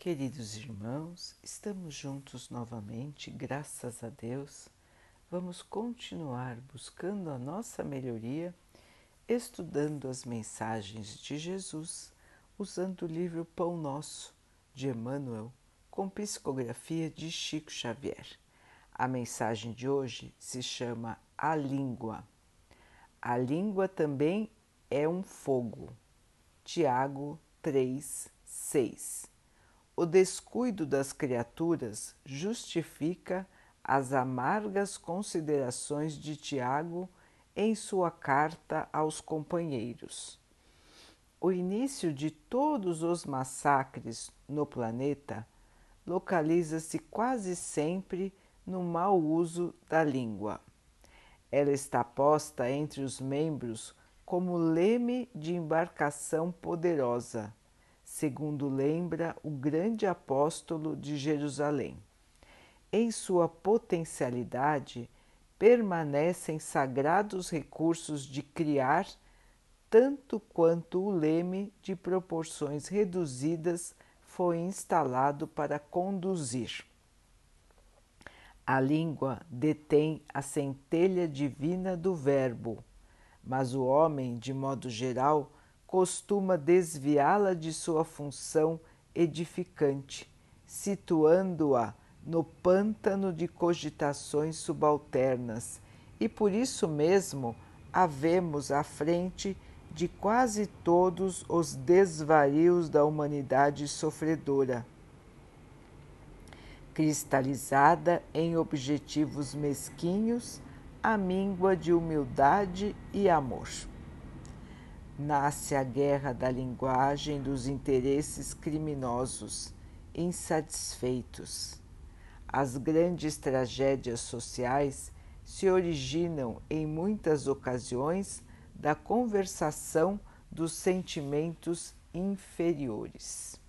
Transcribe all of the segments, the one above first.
Queridos irmãos, estamos juntos novamente, graças a Deus. Vamos continuar buscando a nossa melhoria, estudando as mensagens de Jesus, usando o livro Pão Nosso, de Emmanuel, com psicografia de Chico Xavier. A mensagem de hoje se chama A Língua. A língua também é um fogo. Tiago 3, 6 o descuido das criaturas justifica as amargas considerações de Tiago em sua carta aos companheiros. O início de todos os massacres no planeta localiza-se quase sempre no mau uso da língua. Ela está posta entre os membros como leme de embarcação poderosa segundo lembra o grande apóstolo de Jerusalém. Em sua potencialidade permanecem sagrados recursos de criar, tanto quanto o leme de proporções reduzidas foi instalado para conduzir. A língua detém a centelha divina do Verbo, mas o homem, de modo geral, costuma desviá-la de sua função edificante, situando-a no pântano de cogitações subalternas, e por isso mesmo a vemos à frente de quase todos os desvarios da humanidade sofredora, cristalizada em objetivos mesquinhos, a míngua de humildade e amor nasce a guerra da linguagem dos interesses criminosos, insatisfeitos. As grandes tragédias sociais se originam em muitas ocasiões da conversação dos sentimentos inferiores.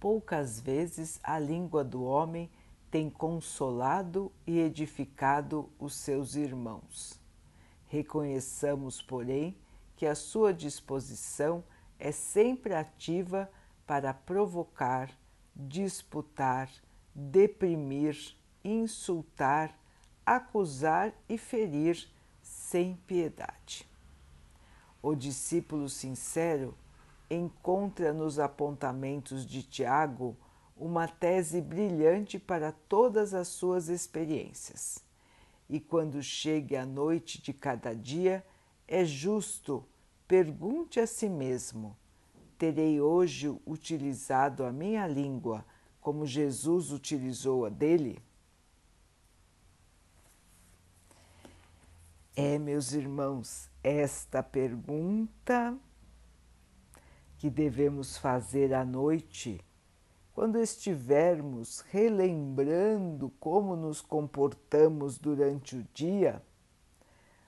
Poucas vezes a língua do homem tem consolado e edificado os seus irmãos Reconheçamos, porém, que a sua disposição é sempre ativa para provocar, disputar, deprimir, insultar, acusar e ferir sem piedade. O discípulo sincero encontra nos apontamentos de Tiago uma tese brilhante para todas as suas experiências e quando chegue a noite de cada dia, é justo, pergunte a si mesmo: terei hoje utilizado a minha língua como Jesus utilizou a dele? É, meus irmãos, esta pergunta que devemos fazer à noite quando estivermos relembrando como nos comportamos durante o dia,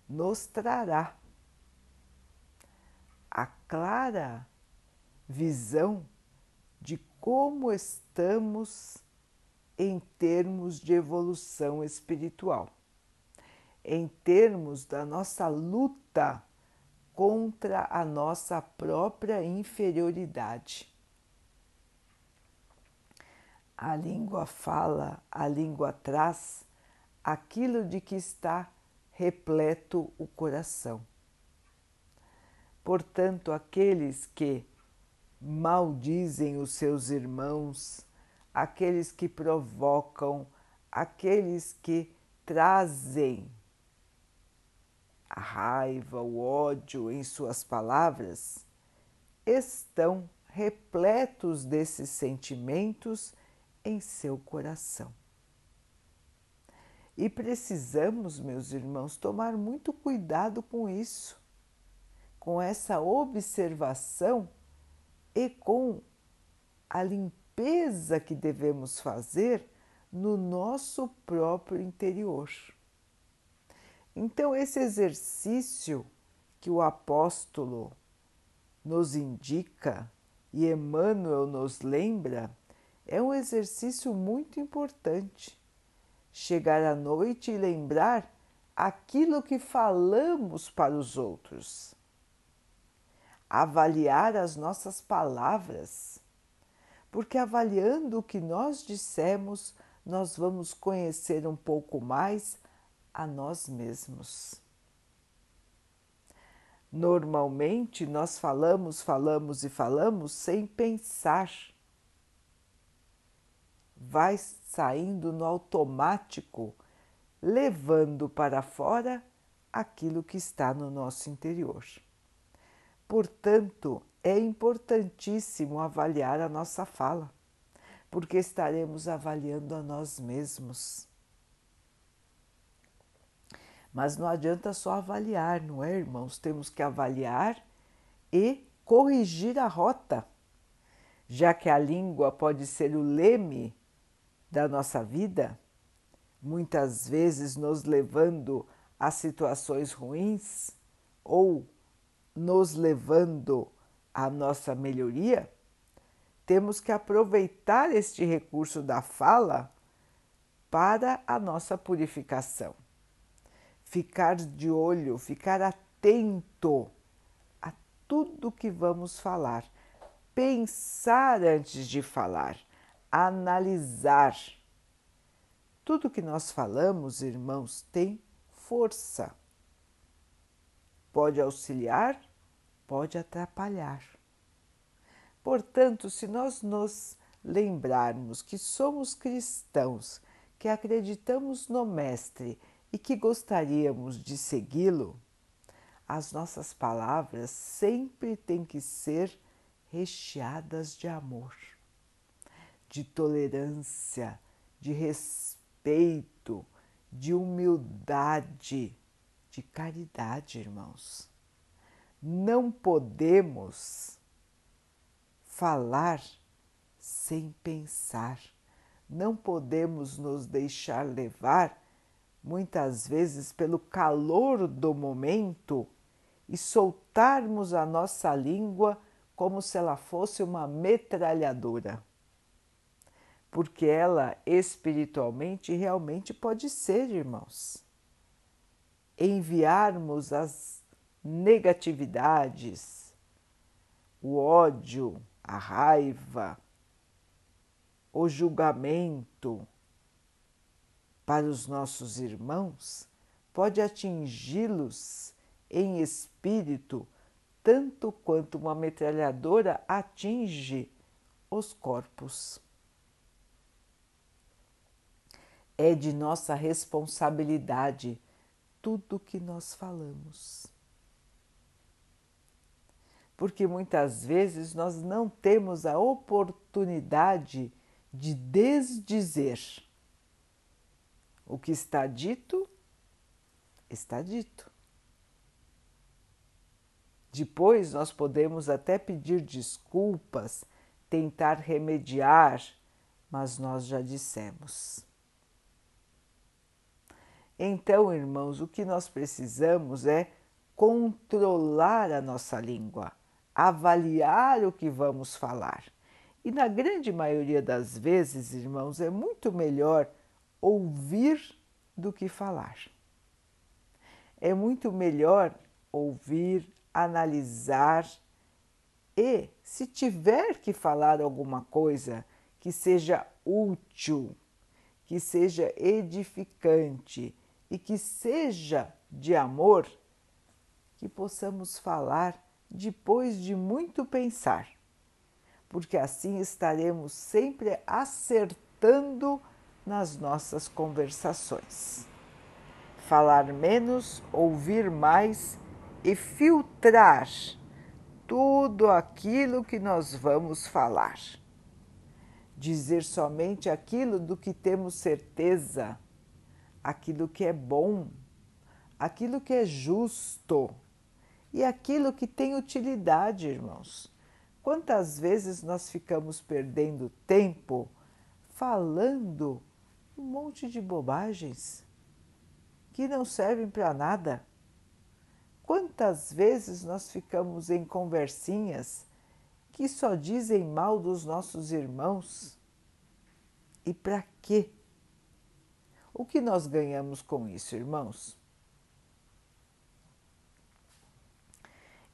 nos trará a clara visão de como estamos em termos de evolução espiritual, em termos da nossa luta contra a nossa própria inferioridade a língua fala, a língua traz aquilo de que está repleto o coração. Portanto, aqueles que maldizem os seus irmãos, aqueles que provocam, aqueles que trazem a raiva, o ódio em suas palavras, estão repletos desses sentimentos em seu coração. E precisamos, meus irmãos, tomar muito cuidado com isso, com essa observação e com a limpeza que devemos fazer no nosso próprio interior. Então, esse exercício que o apóstolo nos indica e Emmanuel nos lembra é um exercício muito importante. Chegar à noite e lembrar aquilo que falamos para os outros. Avaliar as nossas palavras, porque avaliando o que nós dissemos, nós vamos conhecer um pouco mais a nós mesmos. Normalmente nós falamos, falamos e falamos sem pensar. Vai saindo no automático, levando para fora aquilo que está no nosso interior. Portanto, é importantíssimo avaliar a nossa fala, porque estaremos avaliando a nós mesmos. Mas não adianta só avaliar, não é, irmãos? Temos que avaliar e corrigir a rota, já que a língua pode ser o leme da nossa vida, muitas vezes nos levando a situações ruins ou nos levando à nossa melhoria, temos que aproveitar este recurso da fala para a nossa purificação. Ficar de olho, ficar atento a tudo que vamos falar, pensar antes de falar, analisar. Tudo que nós falamos, irmãos, tem força. Pode auxiliar, pode atrapalhar. Portanto, se nós nos lembrarmos que somos cristãos, que acreditamos no Mestre e que gostaríamos de segui-lo, as nossas palavras sempre têm que ser recheadas de amor, de tolerância, de respeito, de humildade, de caridade, irmãos. Não podemos falar sem pensar, não podemos nos deixar levar muitas vezes pelo calor do momento e soltarmos a nossa língua como se ela fosse uma metralhadora. Porque ela espiritualmente realmente pode ser, irmãos. Enviarmos as negatividades, o ódio, a raiva, o julgamento, para os nossos irmãos pode atingi-los em espírito tanto quanto uma metralhadora atinge os corpos. É de nossa responsabilidade tudo que nós falamos. Porque muitas vezes nós não temos a oportunidade de desdizer o que está dito, está dito. Depois nós podemos até pedir desculpas, tentar remediar, mas nós já dissemos. Então, irmãos, o que nós precisamos é controlar a nossa língua, avaliar o que vamos falar. E na grande maioria das vezes, irmãos, é muito melhor ouvir do que falar. É muito melhor ouvir, analisar e, se tiver que falar alguma coisa que seja útil, que seja edificante e que seja de amor, que possamos falar depois de muito pensar, porque assim estaremos sempre acertando nas nossas conversações. Falar menos, ouvir mais e filtrar tudo aquilo que nós vamos falar. Dizer somente aquilo do que temos certeza, aquilo que é bom, aquilo que é justo e aquilo que tem utilidade, irmãos. Quantas vezes nós ficamos perdendo tempo falando um monte de bobagens que não servem para nada. Quantas vezes nós ficamos em conversinhas que só dizem mal dos nossos irmãos? E para quê? O que nós ganhamos com isso, irmãos?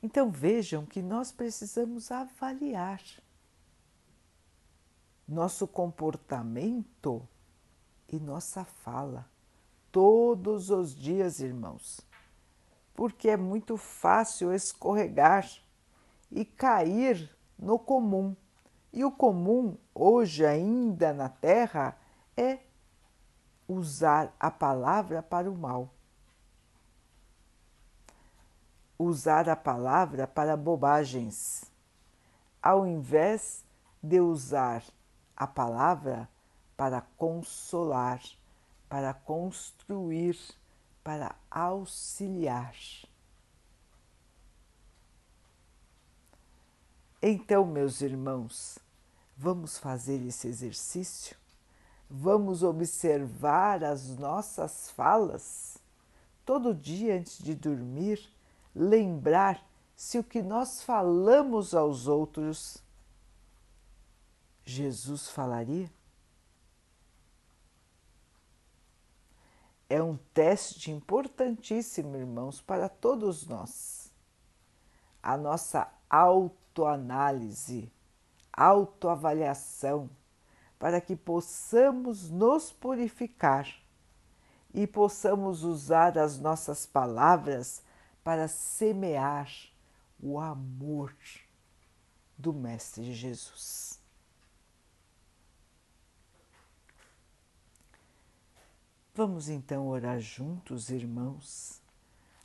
Então vejam que nós precisamos avaliar. nosso comportamento e nossa fala todos os dias, irmãos, porque é muito fácil escorregar e cair no comum. E o comum, hoje ainda na Terra, é usar a palavra para o mal. Usar a palavra para bobagens, ao invés de usar a palavra para consolar, para construir, para auxiliar. Então, meus irmãos, vamos fazer esse exercício? Vamos observar as nossas falas? Todo dia antes de dormir, lembrar se o que nós falamos aos outros, Jesus falaria? é um teste importantíssimo, irmãos, para todos nós. A nossa autoanálise, autoavaliação, para que possamos nos purificar e possamos usar as nossas palavras para semear o amor do Mestre Jesus. Vamos então orar juntos, irmãos,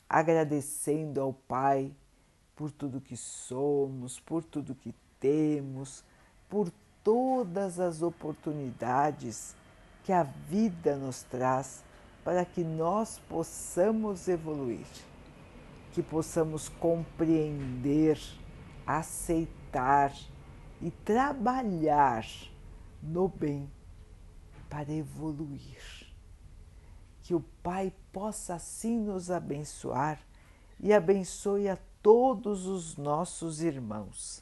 agradecendo ao Pai por tudo que somos, por tudo que temos, por todas as oportunidades que a vida nos traz para que nós possamos evoluir, que possamos compreender, aceitar e trabalhar no bem para evoluir que o Pai possa assim nos abençoar e abençoe a todos os nossos irmãos.